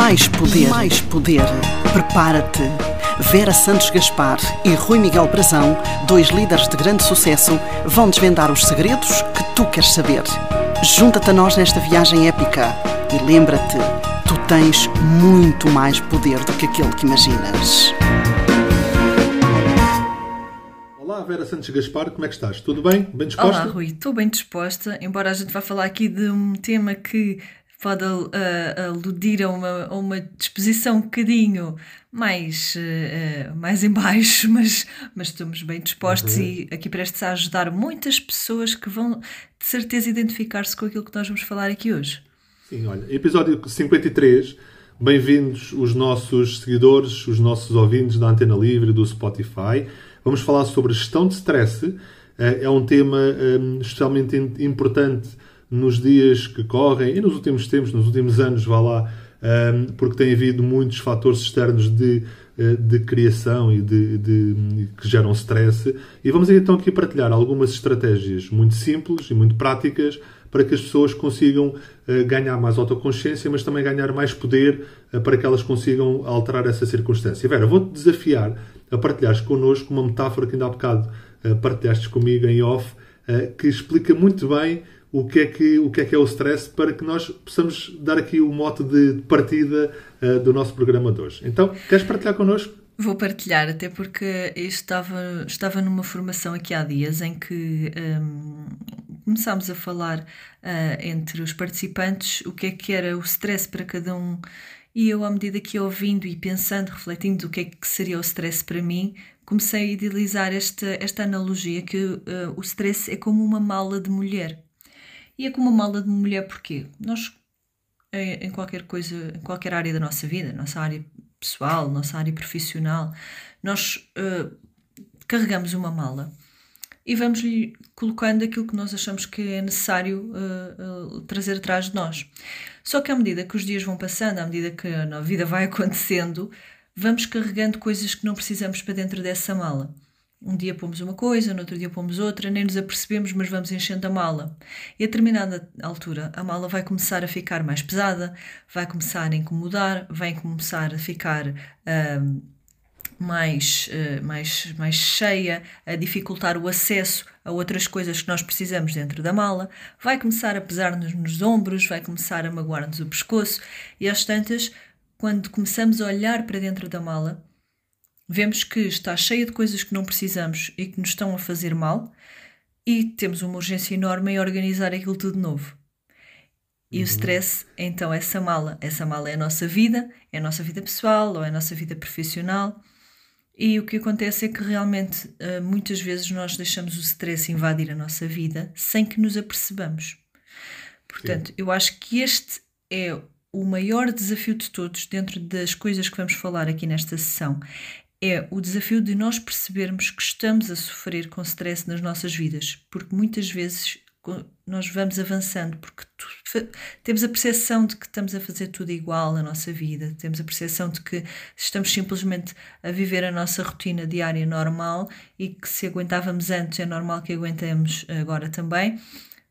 Mais poder. Mais poder. Prepara-te. Vera Santos Gaspar e Rui Miguel Brazão, dois líderes de grande sucesso, vão desvendar os segredos que tu queres saber. Junta-te a nós nesta viagem épica e lembra-te, tu tens muito mais poder do que aquele que imaginas. Olá, Vera Santos Gaspar, como é que estás? Tudo bem? Bem disposta? Olá, Rui, estou bem disposta, embora a gente vá falar aqui de um tema que pode uh, aludir a uma, a uma disposição um bocadinho mais, uh, mais em baixo, mas, mas estamos bem dispostos Uhum. e aqui prestes a ajudar muitas pessoas que vão de certeza identificar-se com aquilo que nós vamos falar aqui hoje. Sim, olha, episódio 53. Bem-vindos os nossos seguidores, os nossos ouvintes da Antena Livre do Spotify. Vamos falar sobre gestão de stress. Eh, É um tema hum, especialmente importante nos dias que correm e nos últimos tempos, nos últimos anos, vá lá, hum, porque tem havido muitos fatores externos de, eh, de criação e de, de- que geram stress. E vamos então aqui partilhar algumas estratégias muito simples e muito práticas para que as pessoas consigam eh, ganhar mais autoconsciência, mas também ganhar mais poder eh, para que elas consigam alterar essa circunstância. Vera, vou-te desafiar a partilhares connosco uma metáfora que ainda há bocado partilhaste comigo em off, que explica muito bem o que, é que, o que é que é o stress para que nós possamos dar aqui o mote de partida eh, do nosso programa de hoje. Então, queres partilhar connosco? Vou partilhar, até porque eu estava, estava numa formação aqui há dias em que hum, começámos a falar ah, entre os participantes o que é que era o stress para cada um. E eu, à medida que ouvindo e pensando, refletindo o que é que seria o stress para mim, comecei a idealizar esta, esta analogia que ah, o stress é como uma mala de mulher. E é como uma mala de mulher porque nós em qualquer coisa, em qualquer área da nossa vida, nossa área pessoal, nossa área profissional, nós eh, carregamos uma mala e vamos-lhe colocando aquilo que nós achamos que é necessário eh, eh, trazer atrás de nós. Só que à medida que os dias vão passando, à medida que a vida vai acontecendo, vamos carregando coisas que não precisamos para dentro dessa mala. Um dia pomos uma coisa, no outro dia pomos outra, nem nos apercebemos, mas vamos enchendo a mala. E a determinada altura, a mala vai começar a ficar mais pesada, vai começar a incomodar, vai começar a ficar ahm, mais, eh, mais, mais cheia, a dificultar o acesso a outras coisas que nós precisamos dentro da mala, vai começar a pesar-nos nos ombros, vai começar a magoar-nos o pescoço, e às tantas, quando começamos a olhar para dentro da mala, vemos que está cheia de coisas que não precisamos e que nos estão a fazer mal, e temos uma urgência enorme em organizar aquilo tudo de novo. E o stress é então essa mala. Essa mala é a nossa vida, é a nossa vida pessoal ou é a nossa vida profissional. E o que acontece é que realmente ah, muitas vezes nós deixamos o stress invadir a nossa vida sem que nos apercebamos. Portanto, eu acho que este é o maior desafio de todos dentro das coisas que vamos falar aqui nesta sessão. É o desafio de nós percebermos que estamos a sofrer com stress nas nossas vidas, porque muitas vezes nós vamos avançando, porque temos a percepção de que estamos a fazer tudo igual na nossa vida, temos a percepção de que estamos simplesmente a viver a nossa rotina diária normal e que se aguentávamos antes é normal que aguentemos agora também,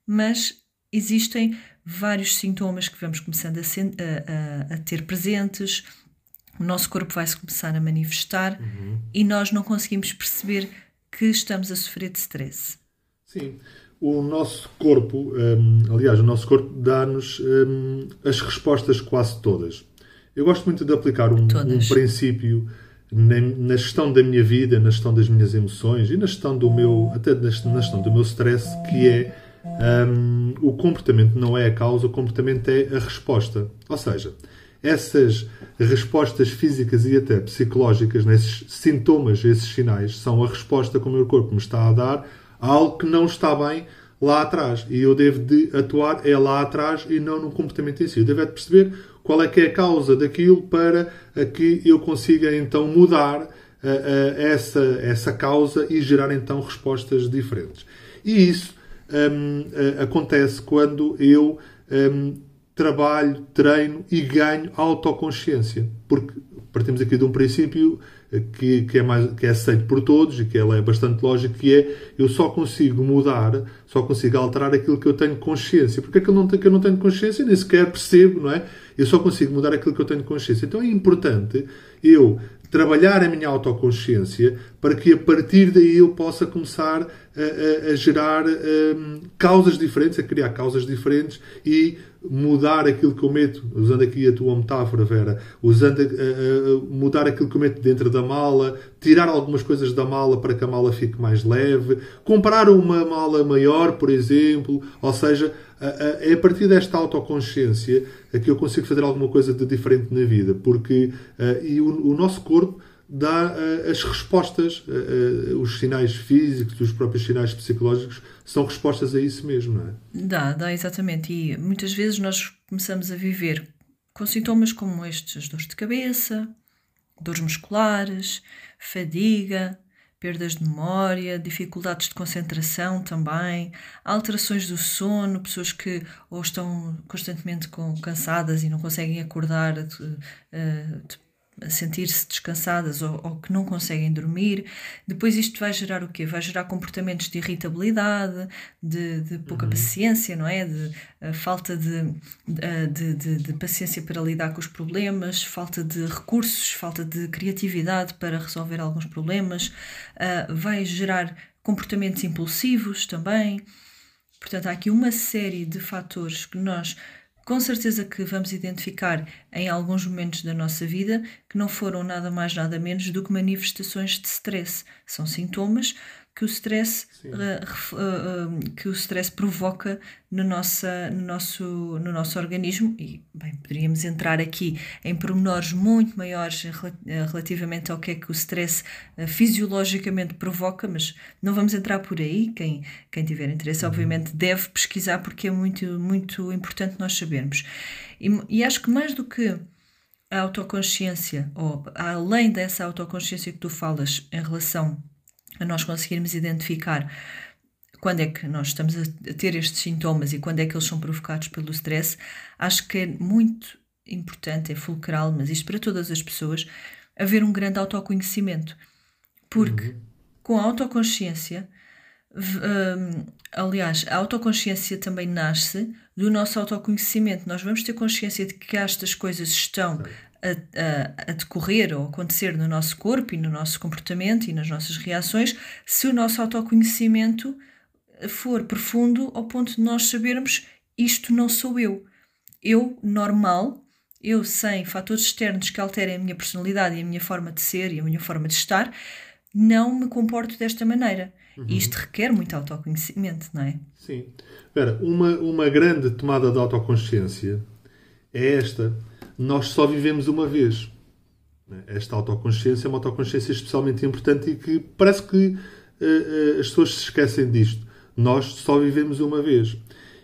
mas existem vários sintomas que vamos começando a- a- a ter presentes, o nosso corpo vai se começar a manifestar e nós não conseguimos perceber que estamos a sofrer de stress. Sim. O nosso corpo, hum, aliás, o nosso corpo dá-nos hum, as respostas quase todas. Eu gosto muito de aplicar um, um princípio na, na gestão da minha vida, na gestão das minhas emoções e na gestão do meu, até na gestão na gestão do meu stress, que é hum, o comportamento não é a causa, o comportamento é a resposta. Ou seja, essas respostas físicas e até psicológicas, né, esses sintomas, esses sinais, são a resposta que o meu corpo me está a dar a algo que não está bem lá atrás. E eu devo de atuar é lá atrás e não no comportamento em si. Eu devo é de perceber qual é que é a causa daquilo para que eu consiga então mudar ah, ah, essa, essa causa e gerar então respostas diferentes. E isso hum, ah, acontece quando eu hum, trabalho, treino e ganho autoconsciência. Porque partimos aqui de um princípio eh, que, que, é mais, que é aceito por todos e que é bastante lógico, que é eu só consigo mudar, só consigo alterar aquilo que eu tenho consciência. Porque aquilo não tem, que eu não tenho consciência, nem sequer percebo, não é? Eu só consigo mudar aquilo que eu tenho consciência. Então é importante eu trabalhar a minha autoconsciência para que a partir daí eu possa começar a, a, a gerar um, causas diferentes, a criar causas diferentes e mudar aquilo que eu meto, usando aqui a tua metáfora, Vera, usando uh, mudar aquilo que eu meto dentro da mala, tirar algumas coisas da mala para que a mala fique mais leve, comprar uma mala maior, por exemplo, ou seja, é a partir desta autoconsciência que eu consigo fazer alguma coisa de diferente na vida, porque uh, e o, o nosso corpo dá uh, as respostas, uh, os sinais físicos, os próprios sinais psicológicos são respostas a isso mesmo, não é? Dá, dá exatamente. E muitas vezes nós começamos a viver com sintomas como estes: dores de cabeça, dores musculares, fadiga, perdas de memória, dificuldades de concentração também, alterações do sono, pessoas que ou estão constantemente cansadas e não conseguem acordar a sentir-se descansadas ou, ou, que não conseguem dormir. Depois isto vai gerar o quê? Vai gerar comportamentos de irritabilidade, de, de pouca uhum. paciência, não é? De uh, falta de, de, de, de, paciência para lidar com os problemas, falta de recursos, falta de criatividade para resolver alguns problemas. Uh, vai gerar comportamentos impulsivos também. Portanto, há aqui uma série de fatores que nós com certeza que vamos identificar em alguns momentos da nossa vida que não foram nada mais nada menos do que manifestações de stress. São sintomas que o stress, uh, uh, que o stress provoca no, nossa, no, nosso, no nosso organismo e bem, poderíamos entrar aqui em pormenores muito maiores relativamente ao que é que o stress uh, fisiologicamente provoca, mas não vamos entrar por aí. Quem, quem tiver interesse, uhum. obviamente, deve pesquisar porque é muito, muito importante nós sabermos. E, e acho que mais do que a autoconsciência, ou além dessa autoconsciência que tu falas em relação a nós conseguirmos identificar quando é que nós estamos a ter estes sintomas e quando é que eles são provocados pelo stress, acho que é muito importante, é fulcral, mas isto para todas as pessoas, haver um grande autoconhecimento. Porque uhum. com a autoconsciência, um, aliás, a autoconsciência também nasce do nosso autoconhecimento. Nós vamos ter consciência de que estas coisas estão a, a, a, decorrer ou acontecer no nosso corpo e no nosso comportamento e nas nossas reações se o nosso autoconhecimento for profundo ao ponto de nós sabermos isto não sou eu. Eu, normal, eu sem fatores externos que alterem a minha personalidade e a minha forma de ser e a minha forma de estar, não me comporto desta maneira. Uhum. E isto requer muito autoconhecimento, não é? Sim. Espera, uma, uma grande tomada de autoconsciência é esta nós só vivemos uma vez. Esta autoconsciência é uma autoconsciência especialmente importante e que parece que uh, as pessoas se esquecem disto. Nós só vivemos uma vez.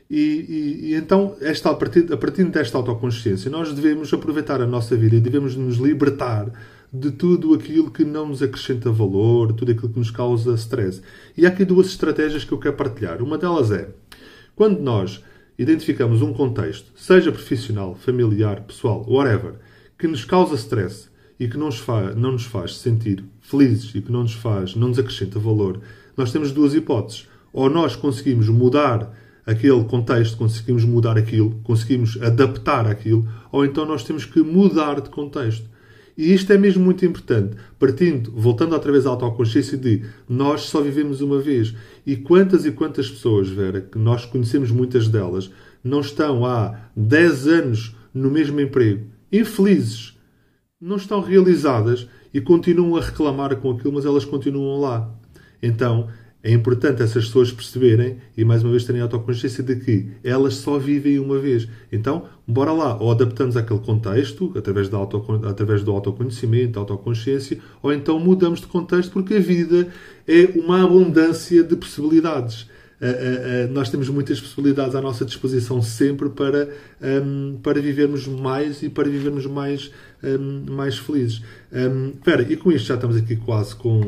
E, e, e, então, esta, a, partir, a partir desta autoconsciência, nós devemos aproveitar a nossa vida e devemos nos libertar de tudo aquilo que não nos acrescenta valor, tudo aquilo que nos causa stress. E há aqui duas estratégias que eu quero partilhar. Uma delas é, quando nós identificamos um contexto, seja profissional, familiar, pessoal, whatever, que nos causa stress e que não nos, faz, não nos faz sentir felizes e que não nos faz, não nos acrescenta valor, nós temos duas hipóteses. Ou nós conseguimos mudar aquele contexto, conseguimos mudar aquilo, conseguimos adaptar aquilo, ou então nós temos que mudar de contexto. E isto é mesmo muito importante, partindo, voltando outra vez à autoconsciência de nós só vivemos uma vez. E quantas e quantas pessoas, Vera, que nós conhecemos muitas delas, não estão há 10 anos no mesmo emprego, infelizes, não estão realizadas e continuam a reclamar com aquilo, mas elas continuam lá. Então, é importante essas pessoas perceberem e mais uma vez terem a autoconsciência de que elas só vivem uma vez. Então, bora lá, ou adaptamos àquele contexto através, da auto, através do autoconhecimento, autoconsciência, ou então mudamos de contexto porque a vida é uma abundância de possibilidades. Uh, uh, uh, nós temos muitas possibilidades à nossa disposição sempre para, um, para vivermos mais e para vivermos mais, um, mais felizes. Um, espera, e com isto já estamos aqui quase com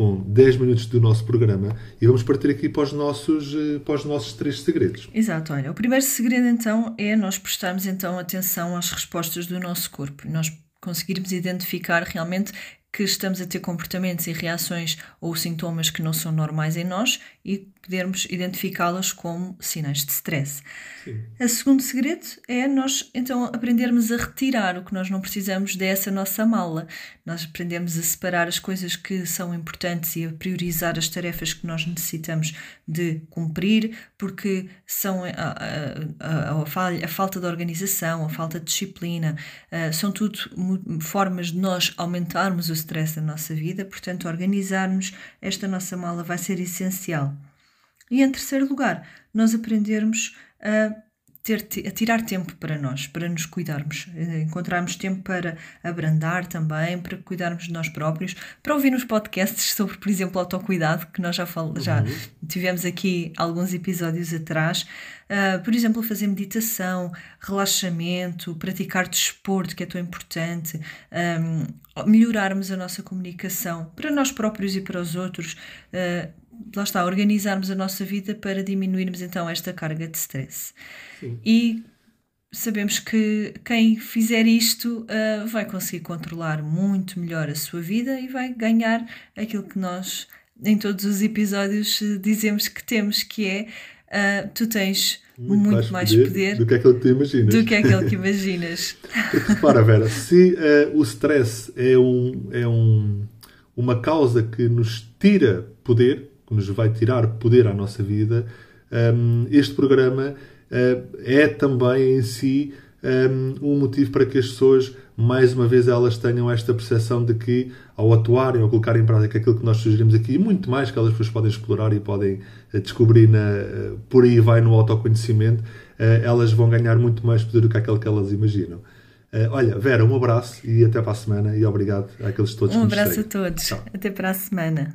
com 10 minutos do nosso programa e vamos partir aqui para os nossos, eh, para os nossos três segredos. Exato, olha, o primeiro segredo então é nós prestarmos então atenção às respostas do nosso corpo, nós conseguirmos identificar realmente que estamos a ter comportamentos e reações ou sintomas que não são normais em nós e podermos identificá-los como sinais de stress. O segundo segredo é nós então aprendermos a retirar o que nós não precisamos dessa nossa mala. Nós aprendemos a separar as coisas que são importantes e a priorizar as tarefas que nós necessitamos de cumprir, porque são a, a, a, a falha, falta de organização, a falta de disciplina, uh, são tudo formas de nós aumentarmos o stress da nossa vida, portanto, organizarmos esta nossa mala vai ser essencial. E em terceiro lugar, nós aprendermos a, ter, a tirar tempo para nós, para nos cuidarmos, eh, encontrarmos tempo para abrandar também, para cuidarmos de nós próprios, para ouvir nos podcasts sobre, por exemplo, autocuidado, que nós já, fal, já uhum. tivemos aqui alguns episódios atrás. Uh, por exemplo, fazer meditação, relaxamento, praticar desporto, que é tão importante, um, melhorarmos a nossa comunicação para nós próprios e para os outros. Uh, lá está, organizarmos a nossa vida para diminuirmos então esta carga de stress. Sim. E sabemos que quem fizer isto uh, vai conseguir controlar muito melhor a sua vida e vai ganhar aquilo que nós em todos os episódios dizemos que temos, que é uh, tu tens muito, muito mais, poder, poder, do que aquele que tu imaginas. Do que aquele que imaginas. Repara, Vera, se uh, o stress é, um, é um, uma causa que nos tira poder, que nos vai tirar poder à nossa vida, um, este programa uh, é também em si um, um motivo para que as pessoas, mais uma vez, elas tenham esta percepção de que, ao atuarem ou colocarem em prática aquilo que nós sugerimos aqui, e muito mais que elas depois podem explorar e podem uh, descobrir na, uh, por aí vai no autoconhecimento, elas vão ganhar muito mais poder do que aquilo que elas imaginam. olha, Vera, um abraço e até para a semana e obrigado àqueles todos Um abraço a todos. Tchau. Até para a semana.